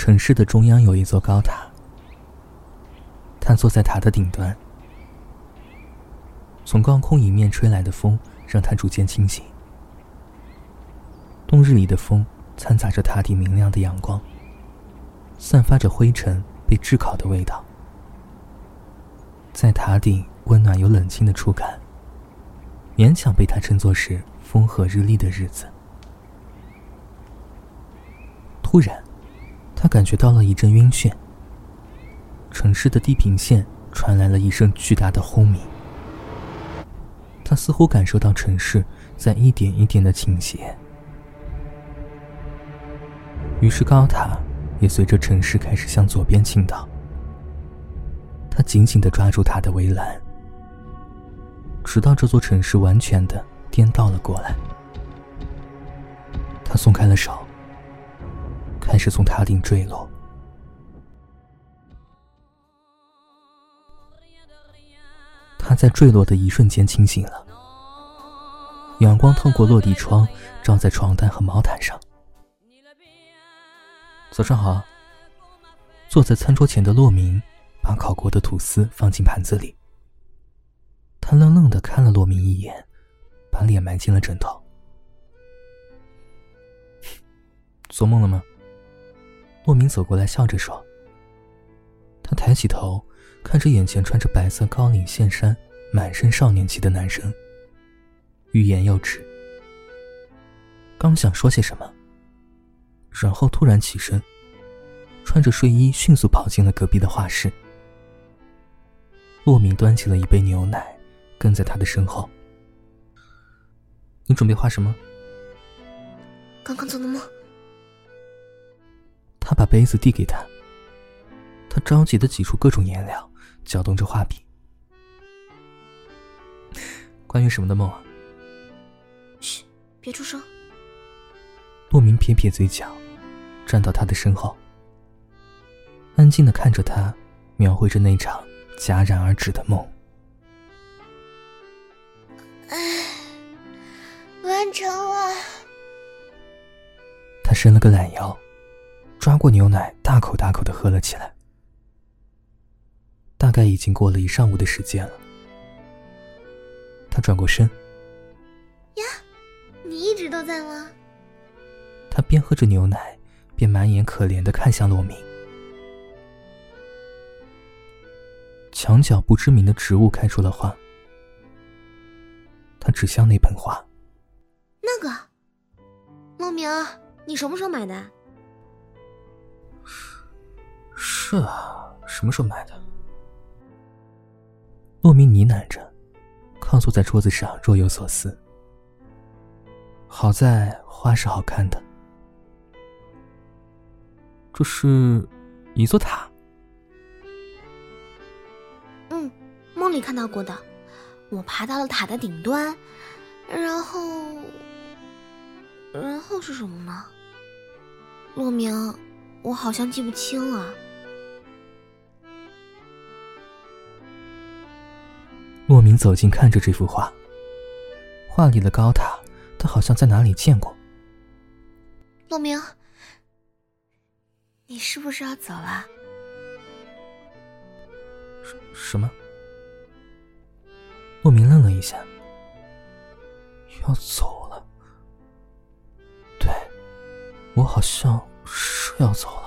城市的中央有一座高塔，他坐在塔的顶端，从高空迎面吹来的风让他逐渐清醒。冬日里的风掺杂着塔顶明亮的阳光，散发着灰尘被炙烤的味道，在塔顶温暖又冷清的触感，勉强被他称作是风和日丽的日子。突然。他感觉到了一阵晕眩，城市的地平线传来了一声巨大的轰鸣。他似乎感受到城市在一点一点的倾斜，于是高塔也随着城市开始向左边倾倒。他紧紧的抓住塔的围栏，直到这座城市完全的颠倒了过来。他松开了手。开始从塔顶坠落。他在坠落的一瞬间清醒了，阳光透过落地窗照在床单和毛毯上。早上好。坐在餐桌前的洛明把烤过的吐司放进盘子里。他愣愣的看了洛明一眼，把脸埋进了枕头。做梦了吗？洛明走过来，笑着说：“他抬起头，看着眼前穿着白色高领线衫、满身少年气的男生，欲言又止。刚想说些什么，然后突然起身，穿着睡衣迅速跑进了隔壁的画室。洛明端起了一杯牛奶，跟在他的身后。你准备画什么？刚刚做的梦。”杯子递给他，他着急的挤出各种颜料，搅动着画笔。关于什么的梦啊？嘘，别出声。洛明撇撇嘴角，站到他的身后，安静的看着他，描绘着那场戛然而止的梦。哎，完成了。他伸了个懒腰。抓过牛奶，大口大口的喝了起来。大概已经过了一上午的时间了。他转过身，呀，你一直都在吗？他边喝着牛奶，边满眼可怜的看向洛明。墙角不知名的植物开出了花。他指向那盆花。那个，洛明，你什么时候买的？这，什么时候买的？洛明呢喃着，靠坐在桌子上，若有所思。好在花是好看的，这是一座塔。嗯，梦里看到过的。我爬到了塔的顶端，然后，然后是什么呢？洛明，我好像记不清了。莫名走近，看着这幅画。画里的高塔，他好像在哪里见过。洛明，你是不是要走了？什什么？莫名愣了一下。要走了？对，我好像是要走了。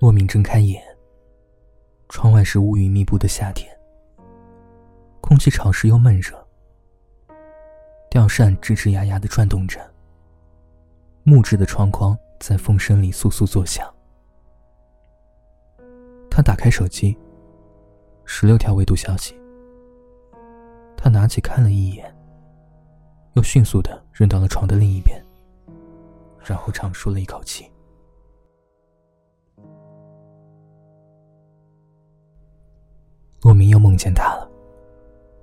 莫名睁开眼，窗外是乌云密布的夏天，空气潮湿又闷热，吊扇吱吱呀呀的转动着，木质的窗框在风声里簌簌作响。他打开手机，十六条未读消息。他拿起看了一眼，又迅速的扔到了床的另一边，然后长舒了一口气。见他了。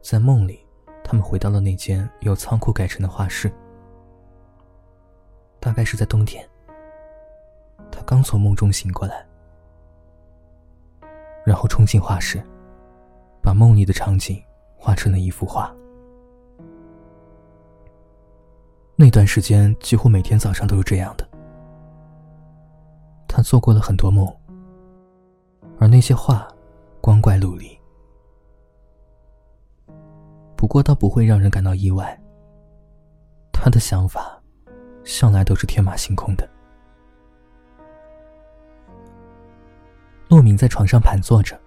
在梦里，他们回到了那间由仓库改成的画室。大概是在冬天，他刚从梦中醒过来，然后冲进画室，把梦里的场景画成了一幅画。那段时间几乎每天早上都是这样的。他做过了很多梦，而那些画光怪陆离。不过倒不会让人感到意外。他的想法向来都是天马行空的。洛敏在床上盘坐着，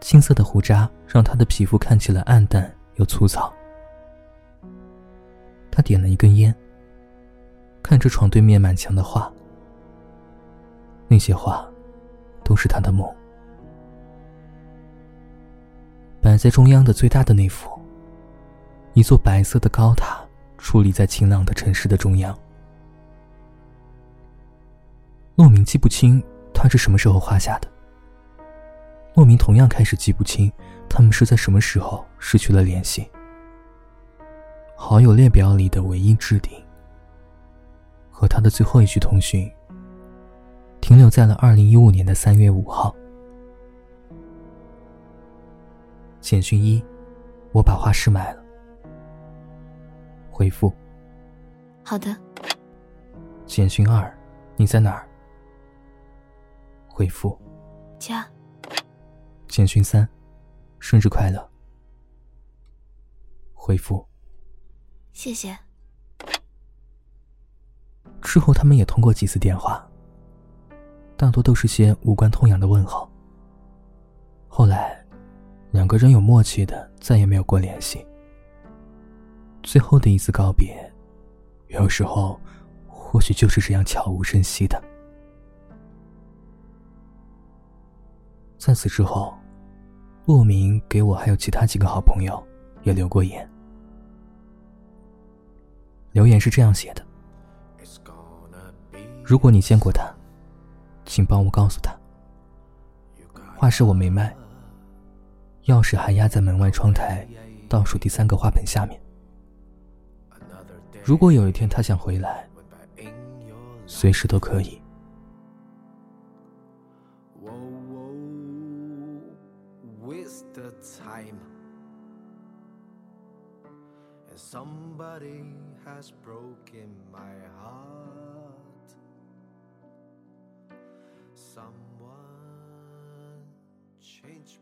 青色的胡渣让他的皮肤看起来暗淡又粗糙。他点了一根烟，看着床对面满墙的画。那些画，都是他的梦。摆在中央的最大的那幅，一座白色的高塔矗立在晴朗的城市的中央。洛明记不清他是什么时候画下的。洛明同样开始记不清他们是在什么时候失去了联系。好友列表里的唯一置顶，和他的最后一句通讯。停留在了二零一五年的三月五号。简讯一：我把画室买了。回复：好的。简讯二：你在哪儿？回复：家。简讯三：生日快乐。回复：谢谢。之后他们也通过几次电话。大多都是些无关痛痒的问候。后来，两个人有默契的再也没有过联系。最后的一次告别，有时候或许就是这样悄无声息的。在此之后，洛明给我还有其他几个好朋友也留过言。留言是这样写的：“如果你见过他。”请帮我告诉他，画室我没卖，钥匙还压在门外窗台倒数第三个花盆下面。如果有一天他想回来，随时都可以。Someone change